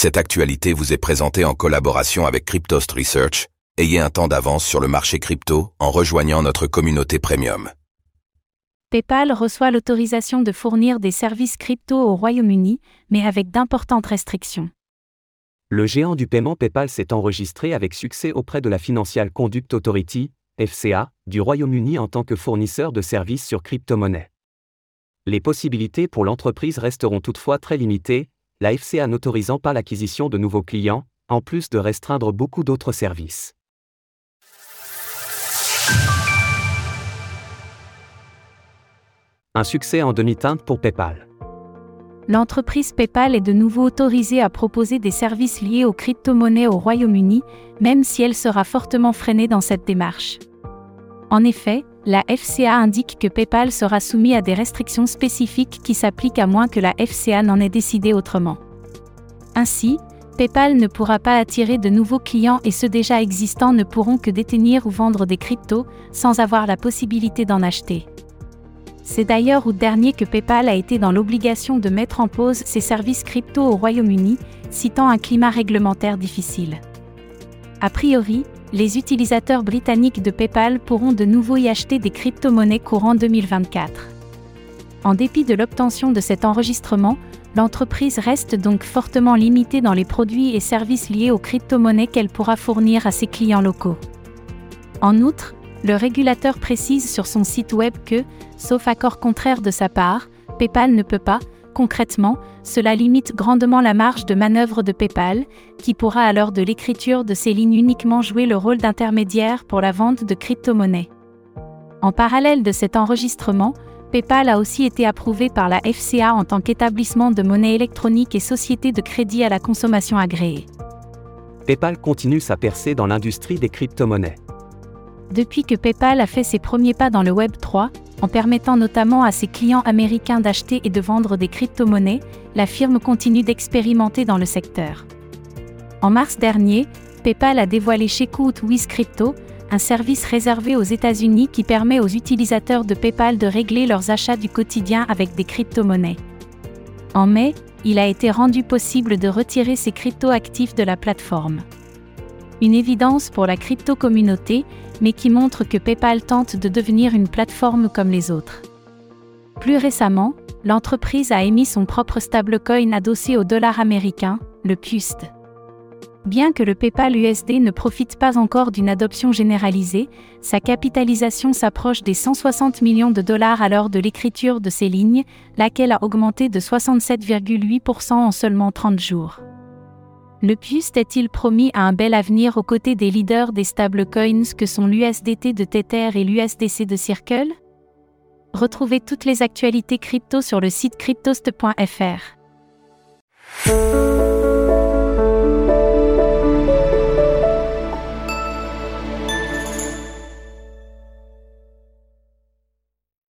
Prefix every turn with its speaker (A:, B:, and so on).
A: Cette actualité vous est présentée en collaboration avec Cryptost Research. Ayez un temps d'avance sur le marché crypto en rejoignant notre communauté premium.
B: PayPal reçoit l'autorisation de fournir des services crypto au Royaume-Uni, mais avec d'importantes restrictions.
C: Le géant du paiement PayPal s'est enregistré avec succès auprès de la Financial Conduct Authority, FCA, du Royaume-Uni en tant que fournisseur de services sur crypto-monnaies. Les possibilités pour l'entreprise resteront toutefois très limitées, la FCA n'autorisant pas l'acquisition de nouveaux clients, en plus de restreindre beaucoup d'autres services. Un succès en demi-teinte pour PayPal.
B: L'entreprise PayPal est de nouveau autorisée à proposer des services liés aux crypto-monnaies au Royaume-Uni, même si elle sera fortement freinée dans cette démarche. En effet, la FCA indique que PayPal sera soumis à des restrictions spécifiques qui s'appliquent à moins que la FCA n'en ait décidé autrement. Ainsi, PayPal ne pourra pas attirer de nouveaux clients et ceux déjà existants ne pourront que détenir ou vendre des cryptos sans avoir la possibilité d'en acheter. C'est d'ailleurs août dernier que PayPal a été dans l'obligation de mettre en pause ses services crypto au Royaume-Uni, citant un climat réglementaire difficile. A priori, les utilisateurs britanniques de PayPal pourront de nouveau y acheter des crypto-monnaies courant 2024. En dépit de l'obtention de cet enregistrement, l'entreprise reste donc fortement limitée dans les produits et services liés aux crypto-monnaies qu'elle pourra fournir à ses clients locaux. En outre, le régulateur précise sur son site web que, sauf accord contraire de sa part, PayPal ne peut pas, Concrètement, cela limite grandement la marge de manœuvre de PayPal, qui pourra alors de l'écriture de ces lignes uniquement jouer le rôle d'intermédiaire pour la vente de crypto-monnaies. En parallèle de cet enregistrement, PayPal a aussi été approuvé par la FCA en tant qu'établissement de monnaie électronique et société de crédit à la consommation agréée.
C: PayPal continue sa percée dans l'industrie des crypto-monnaies.
B: Depuis que PayPal a fait ses premiers pas dans le Web 3, en permettant notamment à ses clients américains d'acheter et de vendre des crypto-monnaies, la firme continue d'expérimenter dans le secteur. En mars dernier, PayPal a dévoilé Checkout with Crypto, un service réservé aux États-Unis qui permet aux utilisateurs de PayPal de régler leurs achats du quotidien avec des crypto-monnaies. En mai, il a été rendu possible de retirer ces crypto-actifs de la plateforme. Une évidence pour la crypto-communauté, mais qui montre que PayPal tente de devenir une plateforme comme les autres. Plus récemment, l'entreprise a émis son propre stablecoin adossé au dollar américain, le PUSD. Bien que le PayPal USD ne profite pas encore d'une adoption généralisée, sa capitalisation s'approche des 160 millions de dollars à l'heure de l'écriture de ces lignes, laquelle a augmenté de 67,8% en seulement 30 jours. Le PUST est-il promis à un bel avenir aux côtés des leaders des stablecoins que sont l'USDT de Tether et l'USDC de Circle? Retrouvez toutes les actualités crypto sur le site cryptost.fr.